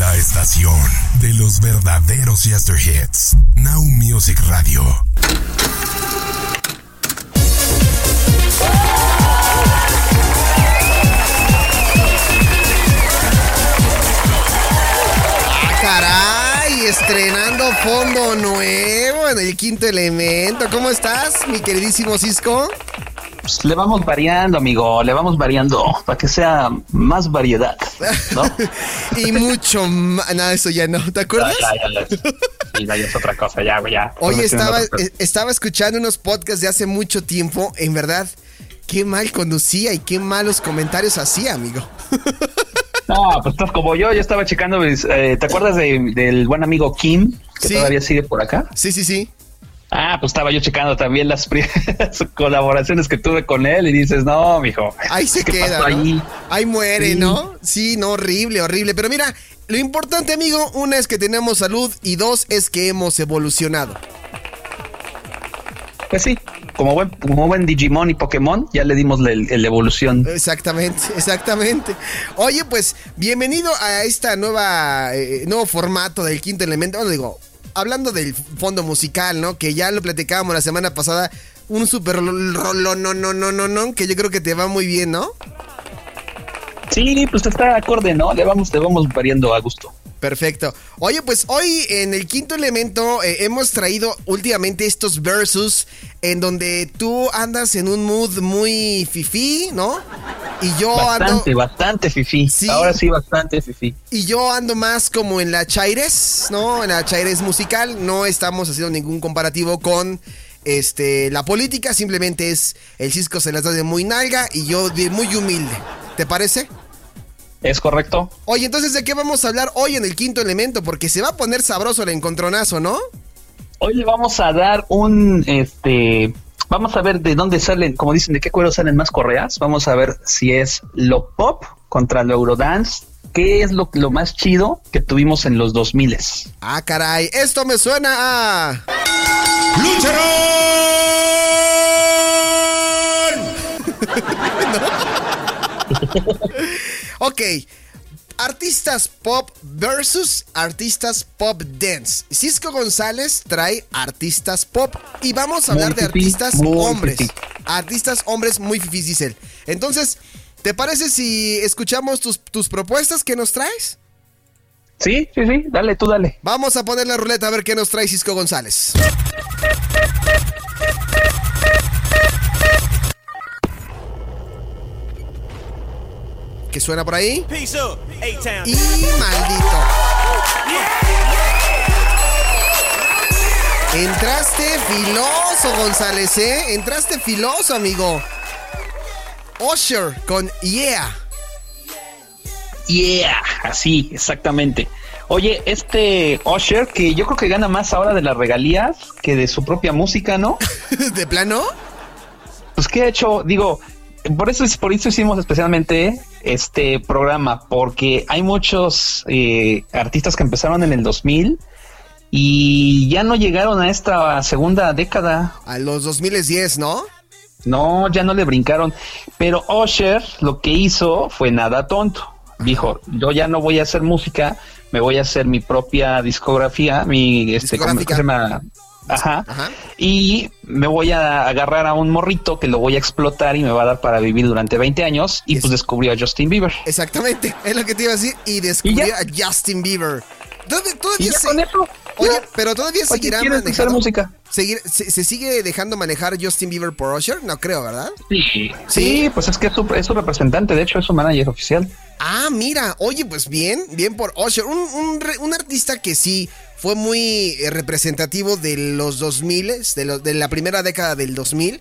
La estación de los verdaderos Yester Hits. Now Music Radio. ¡Ah, caray! Estrenando fondo nuevo en el quinto elemento. ¿Cómo estás, mi queridísimo Cisco? Pues le vamos variando, amigo, le vamos variando para que sea más variedad, ¿no? y mucho más. Nada, eso ya no. ¿Te acuerdas? Ya, ya, ya. Sí, ya es otra cosa, ya, ya. Oye, estaba, eh, estaba escuchando unos podcasts de hace mucho tiempo. En verdad, qué mal conducía y qué malos comentarios hacía, amigo. No, pues estás como yo, yo estaba checando, eh, ¿te acuerdas de- del buen amigo Kim, que Sí. todavía sigue por acá? Sí, sí, sí. Ah, pues estaba yo checando también las primeras colaboraciones que tuve con él y dices, no, mijo. Ahí se ¿qué queda. ¿no? ahí? Ahí muere, Sí. ¿no? Sí, no, horrible, horrible. Pero mira, lo importante, amigo, una es que tenemos salud y dos es que hemos evolucionado. Pues sí, como buen, como buen Digimon y Pokémon, ya le dimos la evolución. Exactamente, exactamente. Oye, pues bienvenido a esta nueva eh, nuevo formato del quinto elemento. Bueno, digo, hablando del fondo musical, ¿no? Que ya lo platicábamos la semana pasada. Un super rolo, no, no, no, no, no, que yo creo que te va muy bien, ¿no? Sí, pues está acorde, ¿no? Le vamos, le vamos variando a gusto. Perfecto. Oye, pues hoy en el quinto elemento eh, hemos traído últimamente estos versus en donde tú andas en un mood muy fifí, ¿no? Y yo Bastante, ando bastante fifi. Sí. Ahora sí, bastante fifi. y yo ando más como en la chaires, ¿no? En la chaires musical. No estamos haciendo ningún comparativo con este la política. Simplemente es el Cisco se las da de muy nalga y yo de muy humilde. ¿Te parece? ¿Es correcto? Oye, entonces, ¿de qué vamos a hablar hoy en el quinto elemento? Porque se va a poner sabroso el encontronazo, ¿no? Hoy le vamos a dar un, este, vamos a ver de dónde salen, como dicen, de qué cuero salen más correas. Vamos a ver si es lo pop contra lo Eurodance. ¿Qué es lo, lo más chido que tuvimos en los 2000 Ah, caray, esto me suena a... Ok, artistas pop versus artistas pop dance. Cisco González trae artistas pop y vamos a Muy hablar de artistas hombres. fifí. Artistas hombres muy fifís, dice él. Entonces, ¿te parece si escuchamos tus, tus propuestas que nos traes? Sí, sí, sí, dale, tú dale. Vamos a poner la ruleta a ver qué nos trae Cisco González. ¿Qué suena por ahí? Y maldito. Entraste filoso, González, ¿eh? Entraste filoso, amigo. Usher con Yeah. Yeah, así, exactamente. Oye, este Usher, que yo creo que gana más ahora de las regalías que de su propia música, ¿no? ¿De plano? Pues qué ha hecho, digo, por eso es- por eso hicimos especialmente este programa, porque hay muchos eh, artistas que empezaron en el 2000 y ya no llegaron a esta segunda década. A los 2010, ¿no? No, ya no le brincaron. Pero Usher lo que hizo fue nada tonto. Dijo, yo ya no voy a hacer música, me voy a hacer mi propia discografía, mi este, ¿cómo se llama? Ajá. Ajá. Y me voy a agarrar a un morrito que lo voy a explotar y me va a dar para vivir durante 20 años. Y Es- pues descubrió a Justin Bieber. Exactamente, es lo que te iba a decir. Y descubrió ¿Y a Justin Bieber. Todavía, Y todavía ya se- con eso. Oye, pero todavía ¿Para qué seguirá manejando. música? seguir- se, se sigue dejando manejar Justin Bieber por Usher? No creo, ¿verdad? Sí. Sí, pues es que es su, es su representante, de hecho es su manager oficial. Ah, mira, oye, pues bien, bien por Usher. Un, un un artista que sí fue muy eh, representativo de los 2000, de, lo- de la primera década del 2000.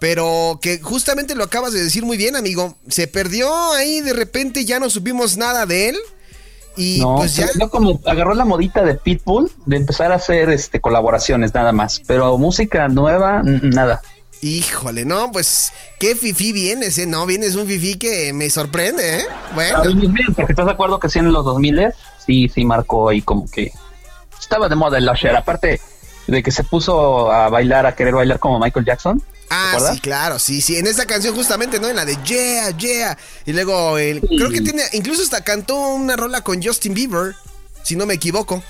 Pero que justamente lo acabas de decir muy bien, amigo. Se perdió ahí, de repente ya no supimos nada de él. Y no, pues ya. como agarró la modita de Pitbull de empezar a hacer este colaboraciones nada más, pero música nueva nada. Híjole, no, pues qué fifi vienes, ¿eh? No, vienes un fifi que me sorprende, ¿eh? Bueno. porque estás de acuerdo que sí en los 2000 sí, sí marcó ahí como que estaba de moda el Usher, aparte de que se puso a bailar, a querer bailar como Michael Jackson. Ah, sí, claro, sí, sí. En esa canción justamente, ¿no? En la de Yeah, Yeah. Y luego, el, creo que tiene, incluso hasta cantó una rola con Justin Bieber, si no me equivoco.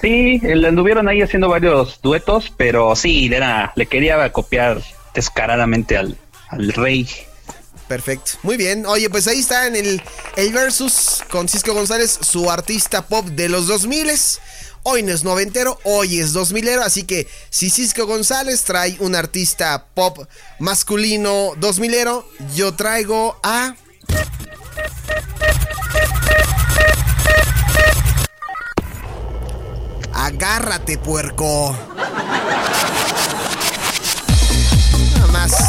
Sí, le anduvieron ahí haciendo varios duetos, pero sí, era, le quería copiar descaradamente al, al rey. Perfecto. Muy bien. Oye, pues ahí está en el, el versus con Cisco González, su artista pop de los 2000 Hoy no es noventero, hoy es dos milero, así que si Cisco González trae un artista pop masculino dos milero, yo traigo a... Agárrate, puerco. Nada más.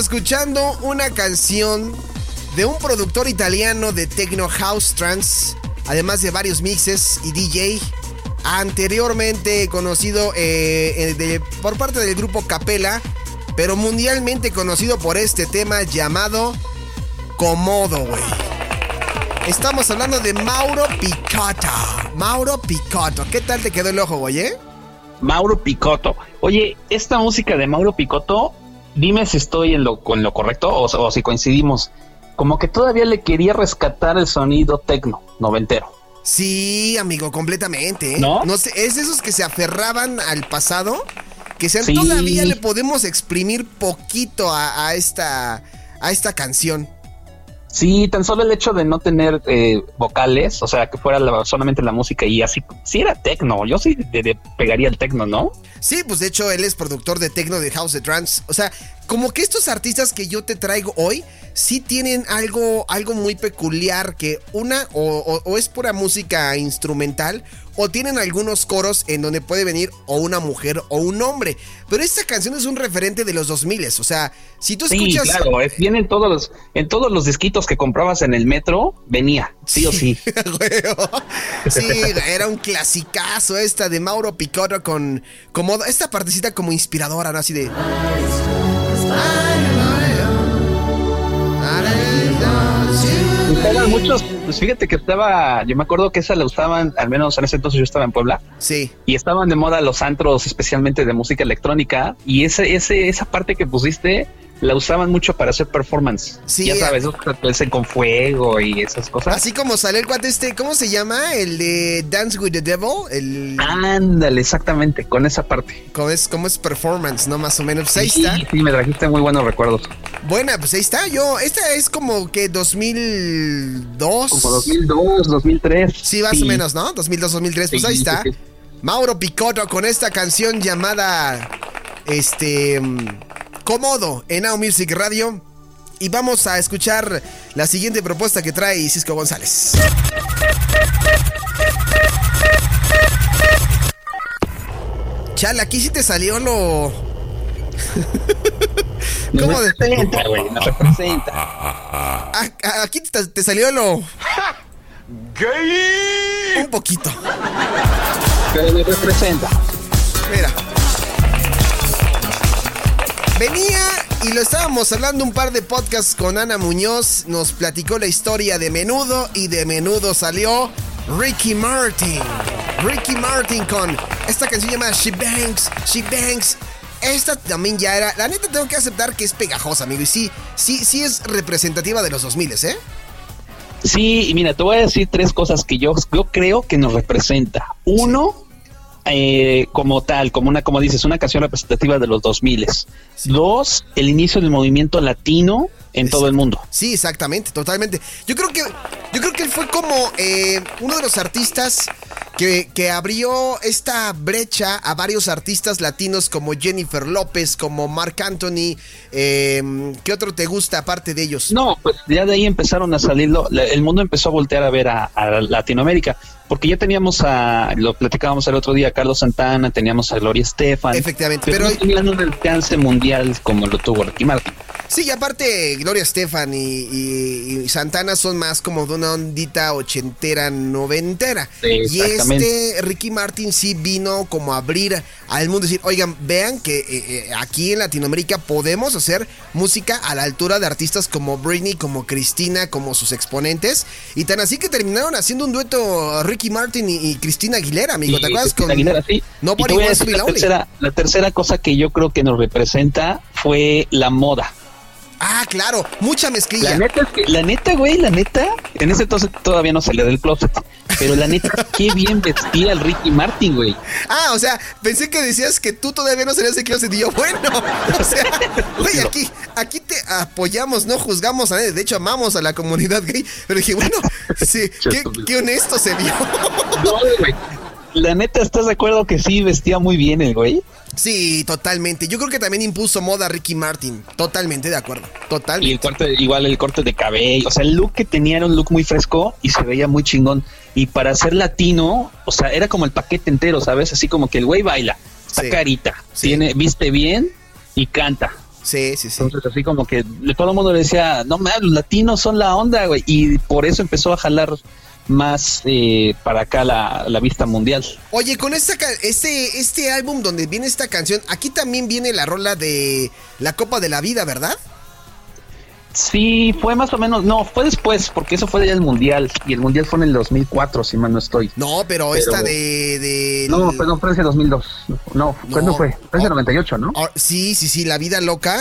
Escuchando una canción de un productor italiano de techno house trance, además de varios mixes y DJ, anteriormente conocido eh, eh, por parte del grupo Capella, pero mundialmente conocido por este tema llamado Comodo, güey. Estamos hablando de Mauro Picotto. Mauro Picotto. ¿Qué tal te quedó el ojo, güey? Eh? Mauro Picotto. Oye, esta música de Mauro Picotto dime si estoy en lo, lo correcto o, si coincidimos. Como que todavía le quería rescatar el sonido tecno noventero. Sí, amigo, completamente. ¿eh? ¿No? no sé, es esos que se aferraban al pasado, que sean todavía le podemos exprimir poquito a, esta, a esta canción. Sí, tan solo el hecho de no tener eh, vocales, o sea, que fuera solamente la música y así, sí era tecno, yo sí pegaría el tecno, ¿no? Sí, pues de hecho él es productor de tecno de House of Trance, o sea, como que estos artistas que yo te traigo hoy sí tienen algo, algo muy peculiar que una o es pura música instrumental o tienen algunos coros en donde puede venir o una mujer o un hombre. Pero esta canción es un referente de los 2000, o sea, si tú escuchas... Sí, claro, viene en todos los, en todos los disquitos que comprabas en el metro, venía, sí, o sí. sí, era un clasicazo esta de Mauro Picotto con como esta partecita como inspiradora, ¿no? Así de muchos, pues fíjate que estaba, yo me acuerdo que esa la usaban, al menos en ese entonces yo estaba en Puebla. Sí. Y estaban de moda los antros, especialmente de música electrónica. Y ese, ese, esa parte que pusiste, la usaban mucho para hacer performance. Sí, ya sabes, ese con fuego y esas cosas. Así como sale el cuate este, ¿cómo se llama? El de Dance with the Devil. El... Ándale, exactamente, con esa parte. Como es, como es performance, ¿no? Más o menos. Pues ahí está. Sí, me trajiste muy buenos recuerdos. Buena, pues ahí está. Yo, esta es como que 2002. Como 2002, 2003. Sí, más o menos, ¿no? 2002, 2003. Pues ahí está. Mauro Picotto con esta canción llamada. Este cómodo en Now Music Radio. Y vamos a escuchar la siguiente propuesta que trae Cisco González. Chal, aquí sí te salió lo. ¿Cómo de... representa, güey, representa. Ah, aquí te, salió lo. ¡Gay! Un poquito. Pero me representa. Mira. Venía y lo estábamos hablando un par de podcasts con Ana Muñoz. Nos platicó la historia de menudo y de menudo salió Ricky Martin. Ricky Martin con esta canción llamada She Banks, She Banks. Esta también ya era. La neta tengo que aceptar que es pegajosa, amigo. Y sí, sí, sí es representativa de los 2000, ¿eh? Sí, y mira, te voy a decir tres cosas que yo, yo creo que nos representa. Uno, eh, como tal, como una, como dices, una canción representativa de los 2000. Dos, el inicio del movimiento latino en todo el mundo. Sí, exactamente, totalmente. Yo creo que, yo creo que él fue como eh, uno de los artistas que, que abrió esta brecha a varios artistas latinos como Jennifer López, como Mark Anthony. Eh, ¿Qué otro te gusta aparte de ellos? No, pues ya de ahí empezaron a salir, el mundo empezó a voltear a ver a, Latinoamérica, porque ya teníamos a, lo platicábamos el otro día, a Carlos Santana, teníamos a Gloria Estefan. Efectivamente, pero, no tenían un alcance mundial como lo tuvo Ricky Martin. Sí, y aparte Gloria Estefan y, Santana son más como de una ondita ochentera, noventera. y este Ricky Martin sí vino como a abrir al mundo, decir, oigan, vean que eh, eh, aquí en Latinoamérica podemos hacer música a la altura de artistas como Britney, como Cristina, como sus exponentes. Y tan así que terminaron haciendo un dueto Ricky Martin y, Cristina Aguilera, amigo. ¿Te acuerdas? con Aguilera, sí. No por igual la tercera, la tercera cosa que yo creo que nos representa fue la moda. Ah, claro, mucha mezclilla. La neta, la neta, güey, la neta, en ese entonces todavía no salía del closet. Pero la neta, qué bien vestía el Ricky Martin, güey. Ah, o sea, pensé que decías que tú todavía no salías del closet y yo, bueno, o sea, güey, aquí, aquí te apoyamos, no juzgamos a nadie. De hecho, amamos a la comunidad gay. Pero dije, bueno, sí, qué, qué honesto se vio. No, güey. La neta, ¿estás de acuerdo que sí vestía muy bien el güey? Sí, totalmente. Yo creo que también impuso moda Ricky Martin. Totalmente de acuerdo. Totalmente. Y el corte, igual el corte de cabello. O sea, el look que tenía era un look muy fresco y se veía muy chingón. Y para ser latino, o sea, era como el paquete entero, ¿sabes? Así como que el güey baila, está carita, tiene, viste bien y canta. Sí, sí, sí. Entonces, así como que todo el mundo le decía, no mames, los latinos son la onda, güey. Y por eso empezó a jalar más eh, para acá la, la, vista mundial. Oye, con esta, este, este álbum donde viene esta canción, aquí también viene la rola de La Copa de la Vida, ¿verdad? Sí, fue más o menos, no, fue después, porque eso fue ya el Mundial, y el Mundial fue en el 2004, si mal no estoy. No, pero, esta de, No, perdón, Francia 2002. No, ¿cuándo fue? Francia 98, ¿no? Ah, sí, sí, sí, La Vida Loca.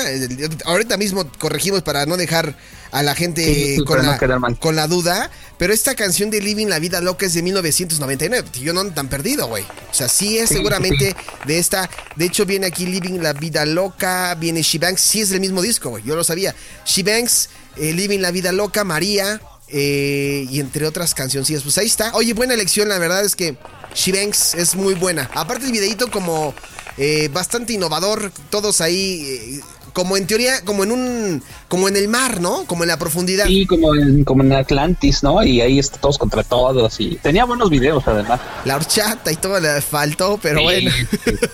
Ahorita mismo corregimos para no dejar a la gente con, la, con la duda, pero esta canción de Living la Vida Loca es de 1999, yo no tan perdido, güey. O sea, sí es seguramente de esta, de hecho viene aquí Living la Vida Loca, viene She Banks, sí es del mismo disco, güey, yo lo sabía. She Banks, eh, Living la Vida Loca, María, eh, y entre otras canciones. Pues ahí está. Oye, buena elección, la verdad es que She Banks es muy buena. Aparte el videito como eh, bastante innovador, todos ahí como en teoría, como en un, como en el mar, ¿no? Como en la profundidad. Sí, como en, como en Atlantis, ¿no? Y ahí está todos contra todos y tenía buenos videos además. La horchata y todo le faltó, pero bueno.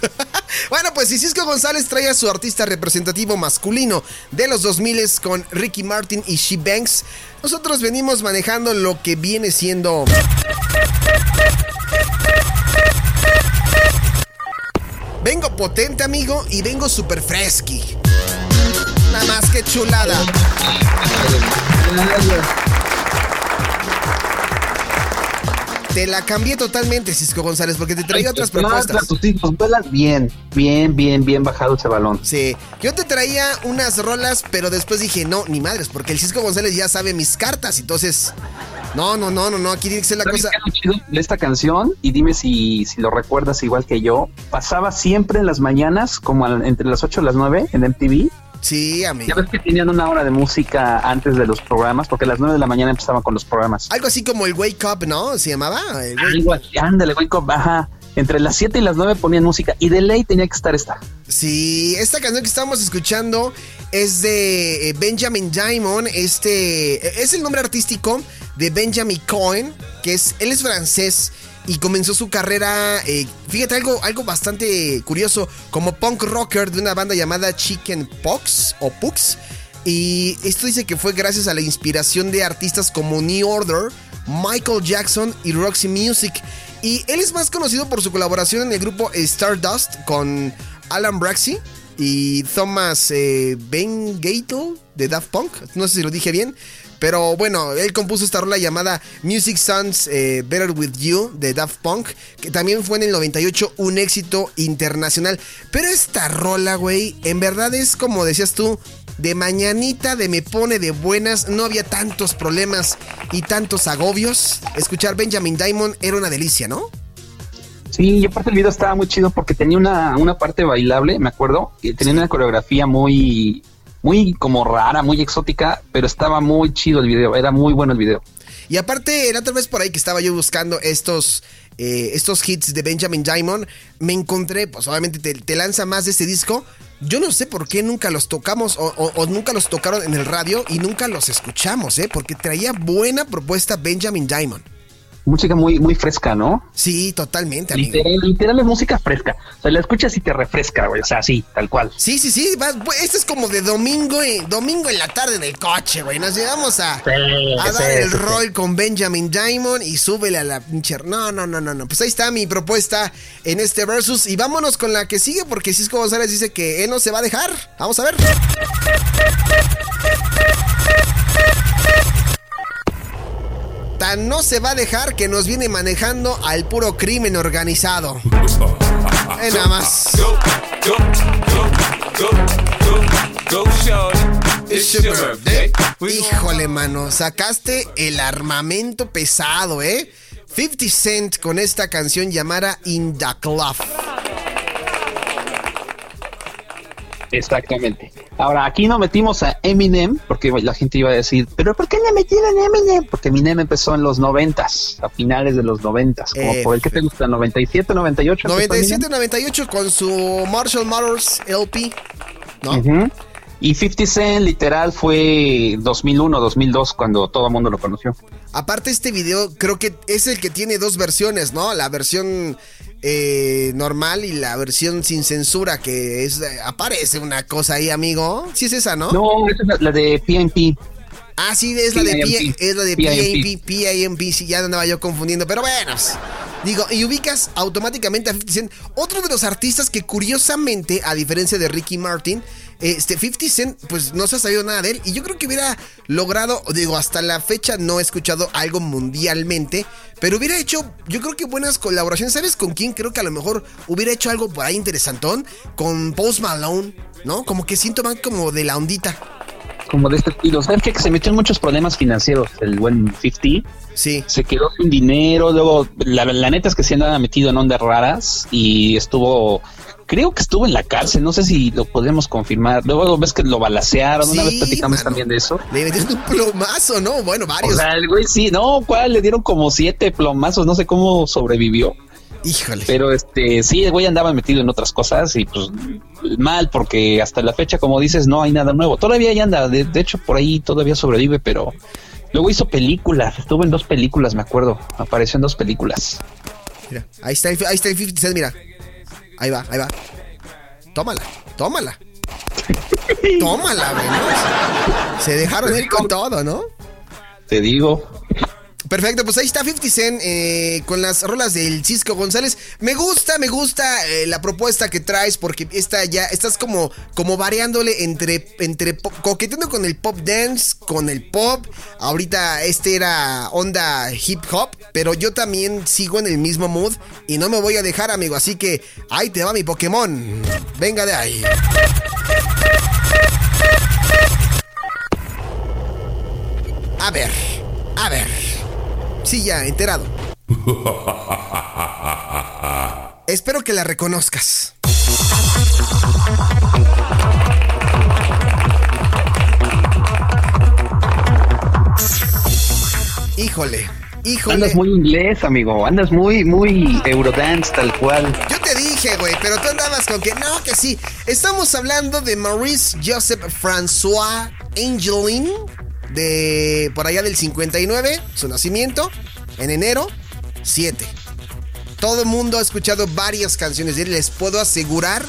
bueno, pues Cisco González trae a su artista representativo masculino de los 2000 con Ricky Martin y She Banks. Nosotros venimos manejando lo que viene siendo... Vengo potente, amigo, y vengo super fresky. Nada más que chulada. Te la cambié totalmente, Cisco González, porque te traía otras propuestas. bien, bien, bien, bien bajado ese balón. Sí, yo te traía unas rolas, pero después dije, no, ni madres, porque el Cisco González ya sabe mis cartas, entonces no, no, no, no, no, aquí tiene que ser la cosa. de esta canción, y dime si, si lo recuerdas igual que yo, pasaba siempre en las mañanas, como entre las 8 y las 9 en MTV. Sí, amigo. Ya ves que tenían una hora de música antes de los programas, porque a las 9 de la mañana empezaban con los programas. Algo así como el Wake Up, ¿no? ¿Se llamaba? Algo así, ándale, Wake Up, ajá. Entre las 7 y las 9 ponían música y de ley tenía que estar esta. Sí, esta canción que estamos escuchando es de eh, Benjamin Diamond. Este es el nombre artístico de Benjamin Cohen, que es, él es francés y comenzó su carrera, eh, fíjate, algo, algo bastante curioso, como punk rocker de una banda llamada Chicken Pox o Pux. Y esto dice que fue gracias a la inspiración de artistas como New Order, Michael Jackson y Roxy Music. Y él es más conocido por su colaboración en el grupo Stardust con Alan Braxey y Thomas eh, Ben Gatel de Daft Punk. No sé si lo dije bien. Pero bueno, él compuso esta rola llamada Music Sounds eh, Better With You de Daft Punk, que también fue en el 98 un éxito internacional. Pero esta rola, güey, en verdad es como decías tú, de mañanita, de me pone de buenas, no había tantos problemas y tantos agobios. Escuchar Benjamin Diamond era una delicia, ¿no? Sí, y aparte el video estaba muy chido porque tenía una, una parte bailable, me acuerdo, y tenía una coreografía muy muy como rara, muy exótica, pero estaba muy chido el video, era muy bueno el video. Y aparte, la otra vez por ahí que estaba yo buscando estos, eh, estos hits de Benjamin Diamond, me encontré, pues obviamente te, lanza más de este disco. Yo no sé por qué nunca los tocamos o, o- o nunca los tocaron en el radio y nunca los escuchamos, ¿eh? Porque traía buena propuesta Benjamin Diamond. Música muy, muy fresca, ¿no? Sí, totalmente, amigo. Literal, literal es música fresca. O sea, la escuchas y te refresca, güey. O sea, sí, tal cual. Sí, sí, sí. vas- pues, Este es como de domingo, eh, domingo en la tarde en el coche, güey. Nos llegamos a, a sí, dar el sí, rol con Benjamin Diamond y súbele a la pinche. No, no, no, no, no. Pues ahí está mi propuesta en este versus. Y vámonos con la que sigue, porque Cisco González dice que él no se va a dejar. Vamos a ver. Tan no se va a dejar que nos viene manejando al puro crimen organizado. Eh, nada más. Go, go, go. It's your birthday. Híjole, mano, sacaste el armamento pesado, ¿eh? 50 Cent con esta canción llamada In the Club. Exactamente. Ahora, aquí no metimos a Eminem, porque la gente iba a decir, pero ¿por qué le metieron a Eminem? Porque Eminem empezó en los noventas, a finales de los noventas, como Eh, por el que te gusta, 97, 98. empezó 97, Eminem. 98 con su Marshall Matters LP, ¿no? Y 50 Cent literal fue 2001, 2002 cuando todo el mundo lo conoció. Aparte este video creo que es el que tiene dos versiones, ¿no? La versión eh, normal y la versión sin censura, que es... eh, aparece una cosa ahí, amigo. Sí es esa, ¿no? No, esa es la, la de PNP. Ah, sí, es la de PIMP. es la de PIMP. PIMP, PIMP, sí, ya andaba yo confundiendo, pero bueno, pues, digo, y ubicas automáticamente a 50 Cent, otro de los artistas que curiosamente, a diferencia de Ricky Martin, este 50 Cent, pues no se ha sabido nada de él, y yo creo que hubiera logrado, digo, hasta la fecha no he escuchado algo mundialmente, pero hubiera hecho, yo creo que buenas colaboraciones, ¿sabes con quién? Creo que a lo mejor hubiera hecho algo por ahí interesantón, con Post Malone, ¿no? Como que siento más como de la ondita. Como de este estilo. ¿Sabes qué? Que se metió en muchos problemas financieros el buen 50. Sí. se quedó sin dinero, luego la, la neta es que se andaba metido en ondas raras y estuvo, creo que estuvo en la cárcel, no sé si lo podemos confirmar, luego ves que lo balacearon, una vez platicamos mano. también de eso. Le metieron un plomazo, ¿no? Bueno, O varios. sea, el güey sí, no, ¿cuál? Le dieron como siete plomazos, no sé cómo sobrevivió, Híjole. pero este, sí, el güey andaba metido en otras cosas y pues mal, porque hasta la fecha, como dices, no hay nada nuevo. Todavía ya anda, de, de hecho, por ahí todavía sobrevive, pero luego hizo películas, estuvo en dos películas, me acuerdo, apareció en dos películas. Mira, ahí está, el, ahí está el 50 Cent, mira. Ahí va, ahí va. Tómala, tómala. tómala, güey. Se dejaron ir con todo, ¿no? Te digo. Perfecto, pues ahí está 50 Cent eh, con las rolas del Cisco González. Me gusta, me gusta eh, la propuesta que traes porque esta ya estás como, como variándole entre, entre coqueteando con el pop dance, con el pop. Ahorita este era onda hip hop, pero yo también sigo en el mismo mood y no me voy a dejar, amigo. Así que ahí te va mi Pokémon. Venga de ahí. A ver, a ver. Sí, ya, enterado. Espero que la reconozcas. Híjole, híjole. Andas muy inglés, amigo. Andas muy, muy Eurodance, tal cual. Yo te dije, güey, pero tú andabas con que no, que sí. Estamos hablando de Maurice Joseph François Angelin, de por allá del 59, su nacimiento, en enero 7. Todo el mundo ha escuchado varias canciones de él, les puedo asegurar,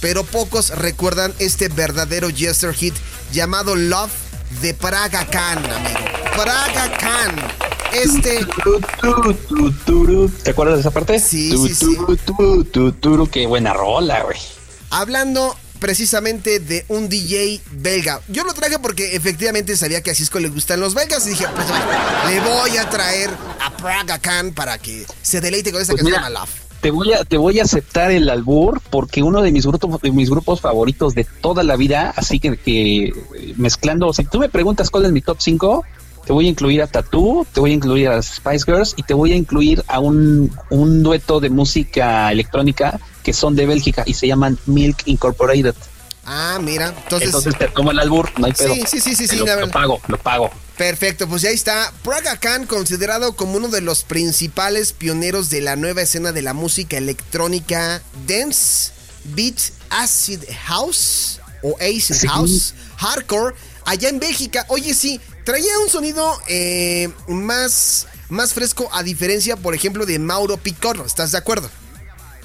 pero pocos recuerdan este verdadero Jester hit llamado Love de Praga Khan, amigo. Praga Khan. Este ¿Te acuerdas de esa parte? Sí, sí, sí. Qué buena rola, güey. Hablando precisamente de un DJ belga. Yo lo traje porque efectivamente sabía que a Cisco le gustan los belgas y dije, pues le voy a traer a Praga Khan para que se deleite con esta Pues canción mira, te voy a te voy a aceptar el albur porque uno de mis grupos de mis grupos favoritos de toda la vida, así que, que mezclando, si tú me preguntas cuál es mi top 5, te voy a incluir a Tattoo, te voy a incluir a Spice Girls y te voy a incluir a un, un dueto de música electrónica que son de Bélgica y se llaman Milk Incorporated. Ah, mira. Entonces, Entonces te tomo el albur, no hay pedo. Sí, sí, sí, sí, sí, lo, lo pago, lo pago. Perfecto, pues ya está. Praga Khan, considerado como uno de los principales pioneros de la nueva escena de la música electrónica dance, beat, acid house o acid Sí. house, hardcore, allá en Bélgica. Oye, sí, traía un sonido eh, más, más fresco a diferencia, por ejemplo, de Mauro Picoro. ¿Estás de acuerdo?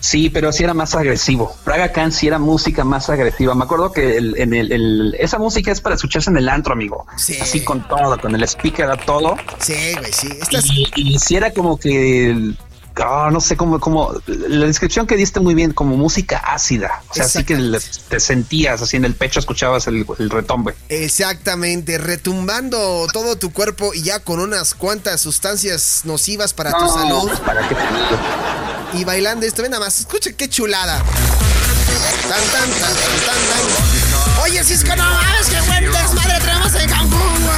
Sí, pero sí era más agresivo. Praga Khan sí era música más agresiva. Me acuerdo que el- en el, el- esa música es para escucharse en el antro, amigo. Sí. Así con todo, con el speaker a todo. Sí, güey, sí. Estas, Y, y sí era como que, ah, no sé cómo, cómo, la descripción que diste muy bien, como música ácida. O sea, así que le- te sentías así en el pecho, escuchabas el, el retombe. Exactamente, retumbando todo tu cuerpo y ya con unas cuantas sustancias nocivas para tu salud ¿Para qué te y bailando esto. Ven nada más, escucha qué chulada. Tan, tan, tan, tan, tan. Oye, Cisco, no mames, qué buen desmadre tenemos en Cancún, güey.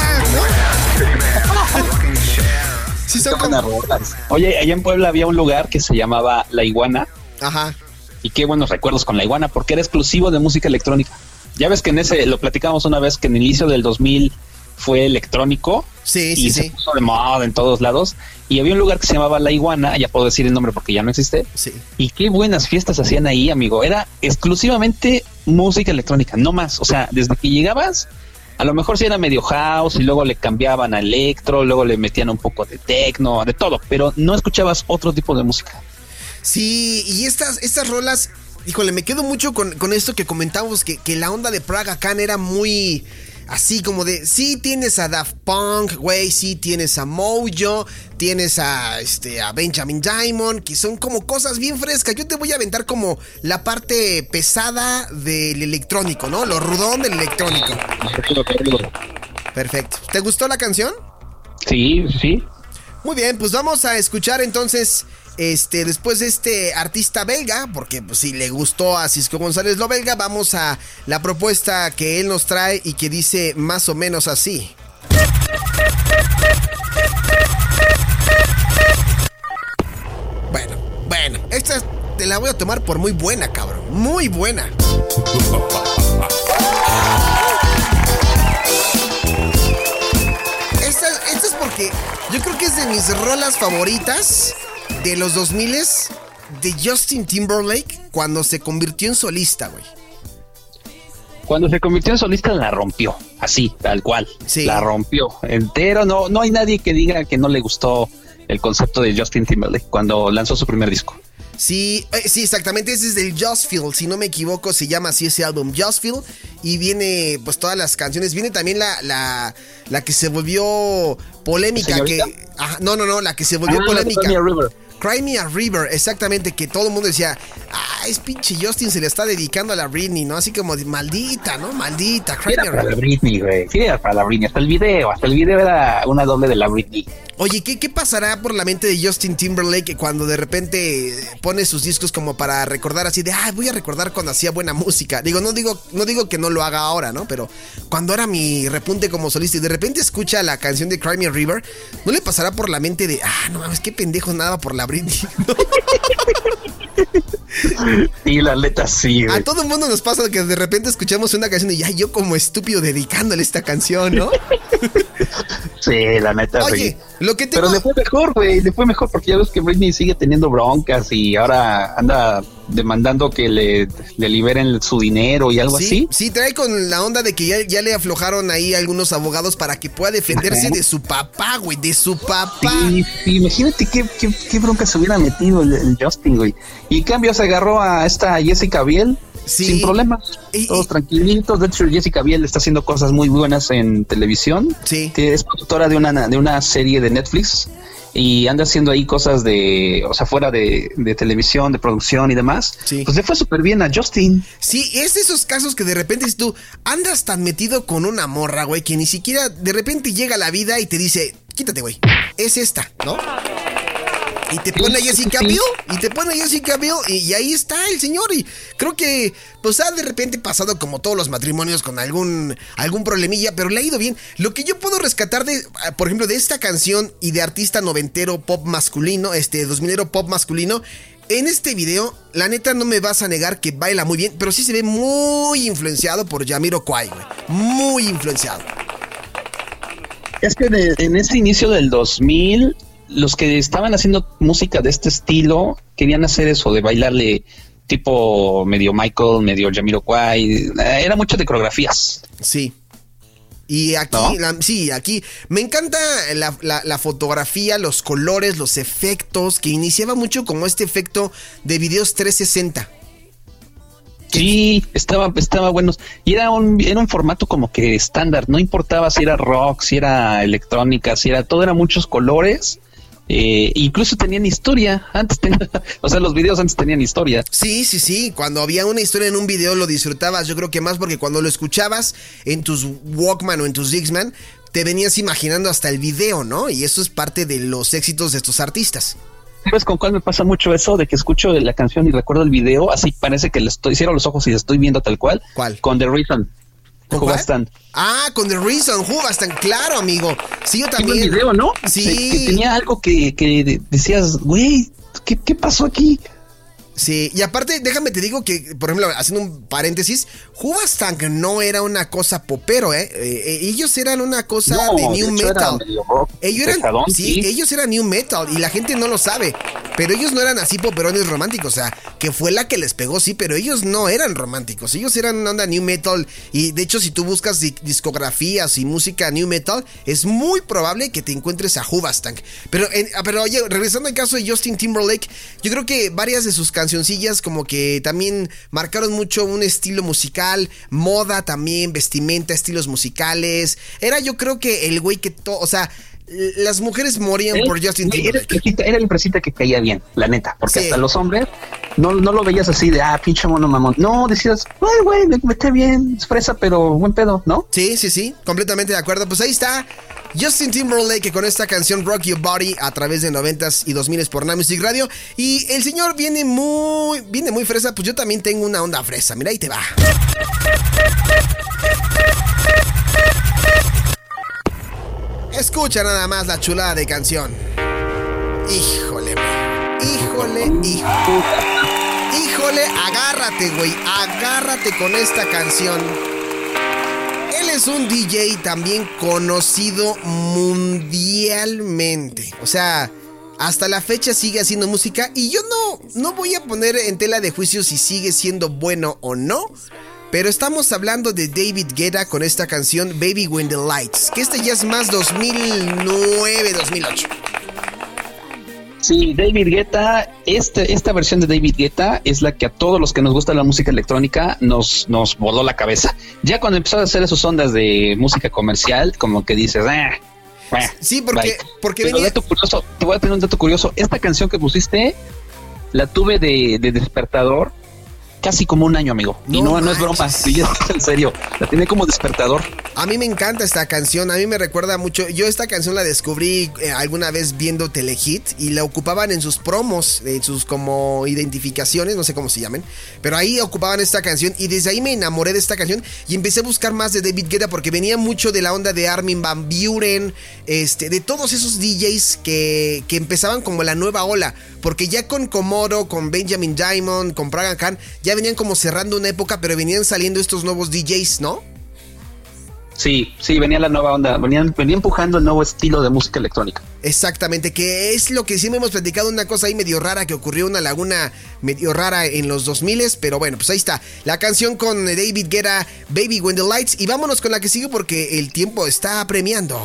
Sí, son como... Oye, allá en Puebla había un lugar que se llamaba La Iguana. Ajá. Y qué buenos recuerdos con La Iguana, porque era exclusivo de música electrónica. Ya ves que en ese, lo platicamos una vez, que en el inicio del 2000 fue electrónico. Sí, y sí, se sí. puso de moda en todos lados. Y había un lugar que se llamaba La Iguana, ya puedo decir el nombre porque ya no existe. Sí. Y qué buenas fiestas hacían ahí, amigo. Era exclusivamente música electrónica, no más. O sea, desde que llegabas, a lo mejor sí era medio house y luego le cambiaban a electro, luego le metían un poco de techno, de todo, pero no escuchabas otro tipo de música. Sí, y estas, estas rolas, híjole, me quedo mucho con, con esto que comentamos, que, que la onda de Praga Khan era muy así como de, sí tienes a Daft Punk, güey, sí tienes a Mojo, tienes a, este, a Benjamin Diamond, que son como cosas bien frescas. Yo te voy a aventar como la parte pesada del electrónico, ¿no? Lo rudón del electrónico. Perfecto. ¿Te gustó la canción? Sí, sí. Muy bien, pues vamos a escuchar entonces, este, después de este artista belga, porque pues si le gustó a Cisco González lo belga, vamos a la propuesta que él nos trae y que dice más o menos así. Bueno, bueno, esta te la voy a tomar por muy buena, cabrón, muy buena. Esta, esta es porque yo creo que es de mis rolas favoritas de los 2000 de Justin Timberlake cuando se convirtió en solista, güey. Cuando se convirtió en solista la rompió, así, tal cual. Sí. La rompió entero. No, no hay nadie que diga que no le gustó el concepto de Justin Timberlake cuando lanzó su primer disco. Sí, eh, sí, exactamente. Ese es del Just Feel. Si no me equivoco, se llama así ese álbum, Just Feel. Y viene, pues, todas las canciones. Viene también la, la, la que se volvió polémica. Que, no, no, no, la que se volvió Ah, polémica. Cry Me a River. Exactamente, que todo el mundo decía, ah, es pinche Justin, se le está dedicando a la Britney, ¿no? Así como, maldita, ¿no? Maldita, Cry Era para la. Britney, güey. Sí, era para la Britney. Hasta el video, hasta el video era una doble de la Britney. Oye, ¿qué, ¿qué pasará por la mente de Justin Timberlake cuando de repente pone sus discos como para recordar así de, ah, voy a recordar cuando hacía buena música? Digo, no digo, no digo que no lo haga ahora, ¿no? Pero cuando era mi repunte como solista y de repente escucha la canción de Cry Me a River, ¿no le pasará por la mente de, ah, no mames, qué pendejo nada por la Britney? Y la neta sí, güey. A todo el mundo nos pasa que de repente escuchamos una canción y ya yo como estúpido dedicándole esta canción, ¿no? Sí, la neta Oye, sí. lo que Pero tengo... le fue mejor, güey. Le fue mejor porque ya ves que Britney sigue teniendo broncas y ahora anda demandando que le, le liberen su dinero y algo Sí, así. sí, trae con la onda de que ya, ya le aflojaron ahí algunos abogados para que pueda defenderse Ajá. de su papá, güey, de su papá. Sí, sí, imagínate qué, qué, qué bronca se hubiera metido el, el Justin, güey. Y en cambio se agarró a esta Jessica Biel sin problemas. Y- todos y- tranquilitos. De hecho, Jessica Biel está haciendo cosas muy buenas en televisión. Sí. Que es productora de una, de una serie de Netflix. Y anda haciendo ahí cosas de, o sea, fuera de, de televisión, de producción y demás. Sí. Pues le fue súper bien a Justin. Sí, es de esos casos que de repente si tú andas tan metido con una morra, güey, que ni siquiera de repente llega a la vida y te dice, quítate, güey, es esta, ¿no? Y te pone a Jessica. Biel, y te pone a Jessica Biel, y, y ahí está el señor. Y creo que, pues ha de repente pasado como todos los matrimonios con algún, algún problemilla, pero le ha ido bien. Lo que yo puedo rescatar de, ah, por ejemplo, de esta canción y de artista noventero pop masculino, este 2000ero pop masculino, en este video, la neta no me vas a negar que baila muy bien, pero sí se ve muy influenciado por Yamiro Kwai, güey. Muy influenciado. Es que de- en ese inicio del 2000, los que estaban haciendo música de este estilo querían hacer eso, de bailarle tipo medio Michael, medio Jamiroquai. Eh, Era mucho de coreografías. Sí. Y aquí, ¿No? la- sí, aquí me encanta la, la- la fotografía, los colores, los efectos, que iniciaba mucho como este efecto de videos 360. Sí, estaba, estaba bueno. Y era un, era un formato como que estándar. No importaba si era rock, si era electrónica, si era todo, era muchos colores. Eh, incluso tenían historia. Antes o sea, los videos antes tenían historia. Sí, sí, sí. Cuando había una historia en un video lo disfrutabas. Yo creo que más porque cuando lo escuchabas en tus Walkman o en tus Dixman, te venías imaginando hasta el video, ¿no? Y eso es parte de los éxitos de estos artistas. ¿Sabes con cuál me pasa mucho eso? De que escucho la canción y recuerdo el video, así parece que le estoy, cierro los ojos y la estoy viendo tal cual. ¿Cuál? Con The Reason. ¿Con Stand. Ah, con The Reason, Hubastan, claro, amigo. Sí, yo también. el video, ¿no? Sí. Que, que tenía algo que, que de- decías, güey, ¿qué, ¿qué pasó aquí? Sí, y aparte, déjame te digo que, por ejemplo, haciendo un paréntesis, Hubastang no era una cosa popero, ¿eh? Eh, eh, ellos eran una cosa No, de new metal. rock ellos eran, pesadón, sí, sí. ellos eran new metal y la gente no lo sabe. Pero ellos no eran así poperones románticos, o sea, que fue la que les pegó, sí, pero ellos no eran románticos. Ellos eran una onda new metal y de hecho si tú buscas di- discografías y música new metal, es muy probable que te encuentres a Hubastang. Pero, en- ah, pero oye, regresando al caso de Justin Timberlake, yo creo que varias de sus cancioncillas como que también marcaron mucho un estilo musical, moda también, vestimenta, estilos musicales. Era yo creo que el güey que todo, o sea, las mujeres morían por Justin Timberlake. era el fresita que caía bien, la neta, porque Sí. hasta los hombres no, no lo veías así de, ah, pinche mono mamón. No, decías, güey, güey, me, cae bien, es fresa, pero buen pedo, ¿no? Sí, sí, sí, completamente de acuerdo. Pues ahí está Justin Timberlake con esta canción Rock Your Body a través de 90s y 2000s por Now Music Radio. Y el señor viene muy, viene muy fresa, pues yo también tengo una onda fresa. Mira, ahí te va. Escucha nada más la chulada de canción. Híjole, híjole, híjole. Híjole, agárrate, güey. Agárrate con esta canción. Él es un DJ también conocido mundialmente. O sea, hasta la fecha sigue haciendo música y yo no, no voy a poner en tela de juicio si sigue siendo bueno o no. Pero estamos hablando de David Guetta con esta canción Baby When the Lights, que esta ya es más 2009-2008. Sí, David Guetta, este, esta versión de David Guetta es la que a todos los que nos gusta la música electrónica nos, nos voló la cabeza. Ya cuando empezó a hacer sus ondas de música comercial, como que dices, ah, ah, Sí, porque- bye". porque Pero venía- dato curioso, te voy a tener un dato curioso. Esta canción que pusiste, la tuve de, de despertador casi como un año, amigo. y No no, no es broma, sí, es en serio. La tiene como despertador. A mí me encanta esta canción, a mí me recuerda mucho. Yo esta canción la descubrí eh, alguna vez viendo Telehit y la ocupaban en sus promos, en sus como identificaciones, no sé cómo se llamen, pero ahí ocupaban esta canción y desde ahí me enamoré de esta canción y empecé a buscar más de David Guetta porque venía mucho de la onda de Armin Van Buren, este, de todos esos DJs que, que empezaban como la nueva ola, porque ya con Komoro, con Benjamin Diamond, con Pragan Khan, ya venían como cerrando una época, pero venían saliendo estos nuevos DJs, ¿no? Sí, sí, venía la nueva onda. Venían, venía empujando el nuevo estilo de música electrónica. Exactamente, que es lo que siempre hemos platicado, una cosa ahí medio rara que ocurrió, una laguna medio rara en los 2000 pero bueno, pues ahí está, la canción con David Guetta, Baby When the Lights, y vámonos con la que sigue porque el tiempo está apremiando.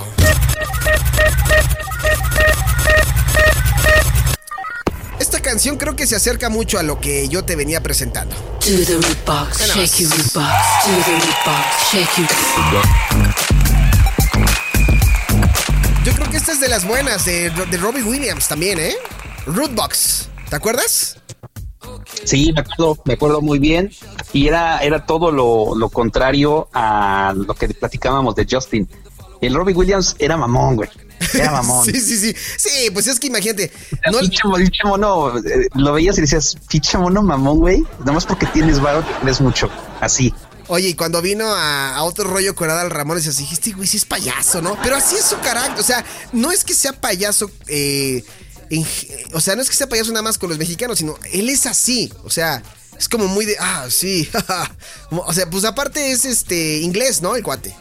Esta canción creo que se acerca mucho a lo que yo te venía presentando. Yo creo que esta es de las buenas, de, de Robbie Williams también, ¿eh? Rootbox, ¿te acuerdas? Sí, me acuerdo, me acuerdo muy bien. Y era, era todo lo, lo contrario a lo que platicábamos de Justin. El Robbie Williams era mamón, güey. Era mamón. sí, sí, sí. Sí, pues es que imagínate. No, Pinche mo- pinche mono, eh, lo veías y decías, pinche mono mamón, güey. Nada más porque tienes varo, crees mucho. Así. Oye, y cuando vino a, a otro rollo con Adal Ramones, así dijiste, güey, sí es payaso, ¿no? Pero así es su carácter. O sea, no es que sea payaso, eh, en o sea, no es que sea payaso nada más con los mexicanos, sino él es así. O sea, es como muy de, ah, sí. O sea, pues aparte es este inglés, ¿no? El cuate.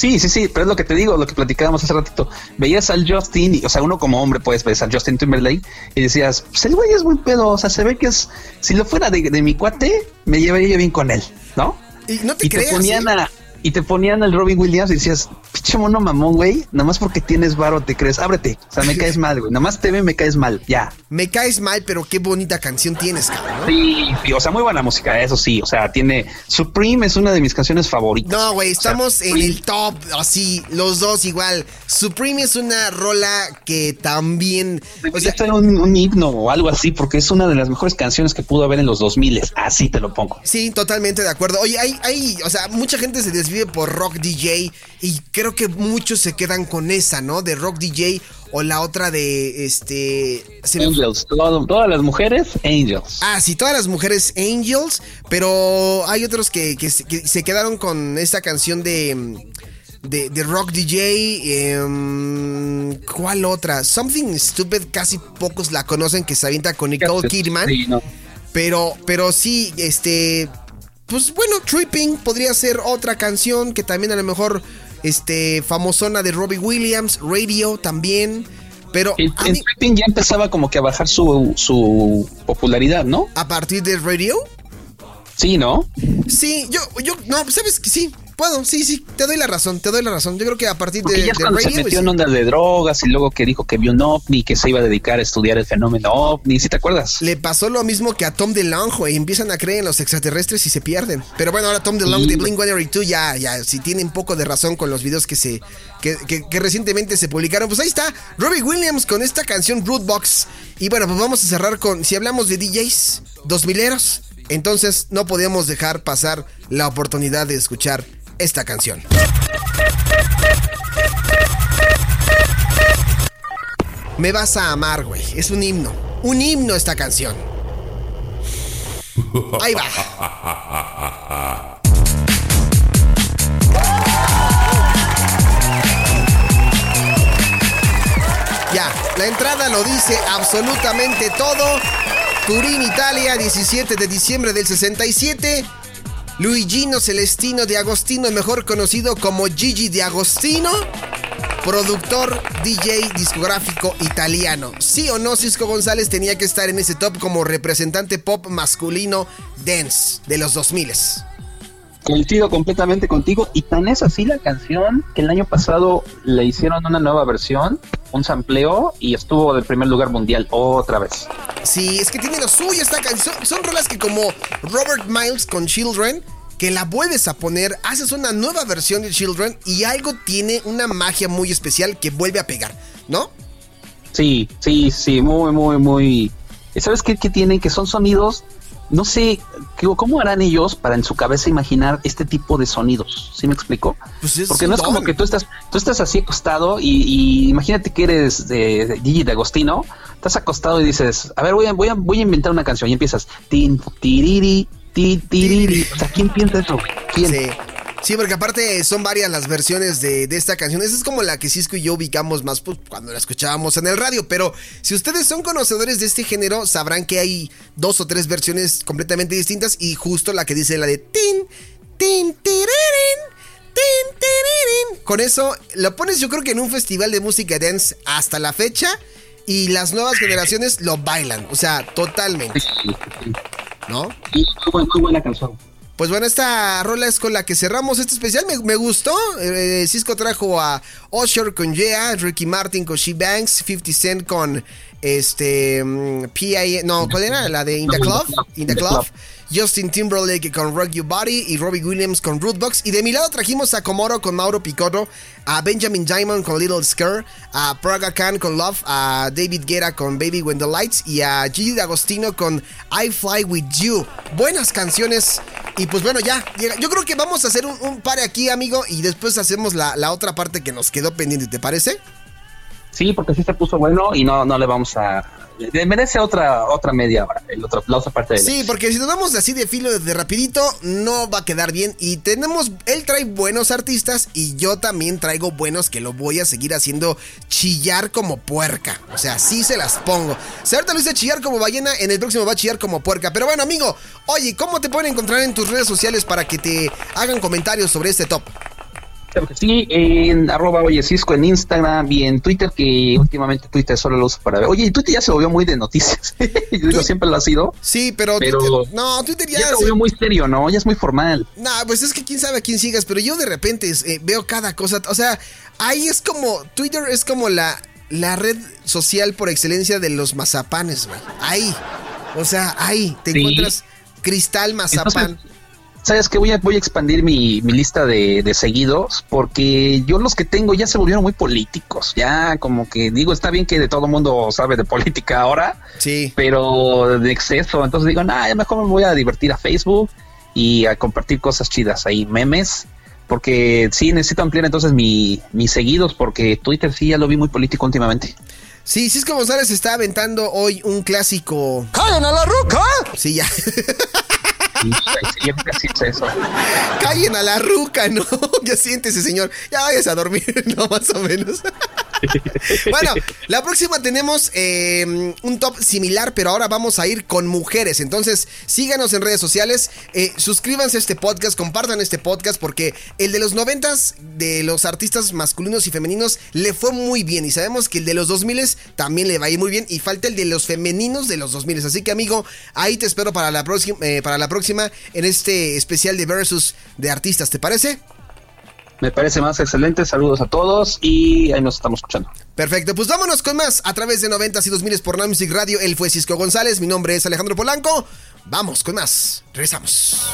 Sí, sí, sí, pero es lo que te digo, lo que platicábamos hace ratito. Veías al Justin, y, o sea, uno como hombre puedes ver al Justin Timberlake y decías, pues el güey es muy pedo, o sea, se ve que es, si lo fuera de, de mi cuate, me llevaría bien con él, ¿no? Y no te y creas. te ponían ¿eh? a y te ponían al Robin Williams y decías, pinche mono mamón, güey, nada más porque tienes varo te crees, ábrete, o sea, me caes mal, güey, nada más te ve, me caes mal, ya. Me caes mal, pero qué bonita canción tienes, cabrón. Sí, sí, o sea, muy buena música, eso sí, o sea, tiene Supreme es una de mis canciones favoritas. No, güey, O sea, estamos en Supreme. el top, así, los dos igual. Supreme es una rola que también, o sea, ser un, un himno o algo así, porque es una de las mejores canciones que pudo haber en los 2000 así te lo pongo. sí, totalmente de acuerdo. Oye, hay, hay, o sea, mucha gente se desvive por rock DJ y creo que muchos se quedan con esa, ¿no? De rock DJ o la otra de, este, Angels, todo- todas las mujeres, Angels. Ah, sí, todas las mujeres Angels, pero hay otros que, que se- que se quedaron con esta canción de, de, de Rock DJ. em, ¿Cuál otra? Something Stupid, casi pocos la conocen, que se avienta con Nicole Kidman. Sí, no. Pero, pero sí, este. Pues bueno, Tripping podría ser otra canción que también a lo mejor. Este, famosona de Robbie Williams, Radio también. Pero El, el mí- ya empezaba como que a bajar su, su popularidad, ¿no? a partir de Radio. Sí, ¿no? Sí, yo, yo, no, sabes que sí, puedo, sí, sí, te doy la razón, te doy la razón. Yo creo que a partir Porque de, ya de cuando se metió en ondas de drogas y luego que dijo que vio un ovni, que se iba a dedicar a estudiar el fenómeno ovni, ¿sí te acuerdas? le pasó lo mismo que a Tom DeLonge, güey, empiezan a creer en los extraterrestres y se pierden. Pero bueno, ahora Tom DeLonge Sí. de Blink-182 ya, ya, sí tiene un poco de razón con los videos que se, que, que- que recientemente se publicaron. Pues ahí está, Robbie Williams con esta canción Root Box. Y bueno, pues vamos a cerrar con, si hablamos de DJs, dos mileros, entonces no podemos dejar pasar la oportunidad de escuchar esta canción. Me vas a amar, güey. Es un himno. Un himno esta canción. Ahí va. Ya, la entrada lo dice absolutamente todo. Turín, Italia, 17 de diciembre del 67. Luigino Celestino de Agostino, mejor conocido como Gigi de Agostino, productor, DJ, discográfico italiano. Sí o no, Cisco González tenía que estar en ese top como representante pop masculino dance de los 2000 Coincido completamente contigo y tan es así la canción que el año pasado le hicieron una nueva versión, un sampleo y estuvo del primer lugar mundial otra vez. Sí, es que tiene lo suyo esta canción. Son, son rolas que como Robert Miles con Children, que la vuelves a poner, haces una nueva versión de Children y algo tiene una magia muy especial que vuelve a pegar, ¿no? Sí, sí, sí, muy, muy, muy. ¿Sabes qué, qué tienen? Que son sonidos, no sé, ¿qué- ¿cómo harán ellos para en su cabeza imaginar este tipo de sonidos? ¿Sí me explico? Pues es Porque no es como que tú estás, tú estás así acostado y, y imagínate que eres de, de Gigi de Agostino, estás acostado y dices, a ver, voy a, voy a, voy a inventar una canción y empiezas, tin, tiriri, ti, tiriri. O sea, ¿quién piensa eso? ¿Quién? Sí. Sí, porque aparte son varias las versiones de, de esta canción. Esa es como la que Cisco y yo ubicamos más pues, cuando la escuchábamos en el radio. Pero si ustedes son conocedores de este género, sabrán que hay dos o tres versiones completamente distintas. Y justo la que dice la de tin, tin, tiririn. Con eso lo pones, yo creo que en un festival de música dance hasta la fecha. Y las nuevas generaciones lo bailan. O sea, totalmente. ¿No? Sí, muy, buen- muy buena canción. Pues bueno, esta rola es con la que cerramos este especial. Me, me gustó. Eh, Cisco trajo a Usher con Yeah, Ricky Martin con She Banks, 50 Cent con este mm, P.I. No, ¿cuál era? La de In the Club. In the Club. Justin Timberlake con Rock Your Body y Robbie Williams con Rootbox. Y de mi lado trajimos a Komoro con Mauro Picotto, a Benjamin Diamond con Little Scare, a Praga Khan con Love, a David Guerra con Baby When the Lights y a Gigi D'Agostino con I Fly With You. Buenas canciones. Y pues bueno, ya, yo creo que vamos a hacer un, un pare aquí, amigo, y después hacemos la, la otra parte que nos quedó pendiente, ¿te parece? Sí, porque sí se puso bueno y no, no le vamos a. merece otra, otra media hora, el otro, la otra parte de Sí, porque si nos vamos así de filo de rapidito, no va a quedar bien. Y tenemos, él trae buenos artistas y yo también traigo buenos que lo voy a seguir haciendo chillar como puerca. O sea, sí se las pongo. Si ahorita lo hice chillar como ballena, en el próximo va a chillar como puerca. Pero bueno, amigo, oye, ¿cómo te pueden encontrar en tus redes sociales para que te hagan comentarios sobre este top? Claro que sí, en arroba oye Cisco en Instagram y en Twitter, que últimamente Twitter solo lo uso para ver. Oye, Twitter ya se volvió muy de noticias. Yo digo, siempre lo ha sido. Sí, pero, Pero- Twitter, no, Twitter ya, Ya se volvió muy serio, ¿no? Ya es muy formal. Nah, pues es que quién sabe a quién sigas, pero yo de repente eh, veo cada cosa. O sea, ahí es como. Twitter es como la, la red social por excelencia de los mazapanes, güey. Ahí. O sea, ahí te Sí. encuentras cristal mazapán. Entonces, ¿Sabes qué? Voy a, voy a expandir mi, mi lista de, de seguidos porque yo los que tengo ya se volvieron muy políticos. Ya como que digo, está bien que de todo mundo sabe de política ahora, sí. pero de exceso. Entonces digo, nah, ya mejor me voy a divertir a Facebook y a compartir cosas chidas ahí, memes. Porque sí, necesito ampliar entonces mi, mis seguidos porque Twitter sí ya lo vi muy político últimamente. Sí, Cisco González está aventando hoy un clásico. ¡Callen a la ruca! Sí, ya. Siempre. Callen a la ruca, ¿no? Ya siéntese, señor. Ya váyase a dormir, ¿no? Más o menos. bueno, la próxima tenemos eh, un top similar, pero ahora vamos a ir con mujeres. Entonces, síganos en redes sociales, eh, suscríbanse a este podcast, compartan este podcast, porque el de los noventas de los artistas masculinos y femeninos le fue muy bien. Y sabemos que el de los 2000 también le va a ir muy bien. Y falta el de los femeninos de los 2000. Así que, amigo, ahí te espero para la, próxima, eh, para la próxima en este especial de Versus de artistas. ¿Te parece? Me parece más excelente. Saludos a todos y ahí nos estamos escuchando. Perfecto, pues vámonos con más a través de 90 y 2000 por Now Music Radio. Él fue Cisco González, mi nombre es Alejandro Polanco. Vamos con más, regresamos.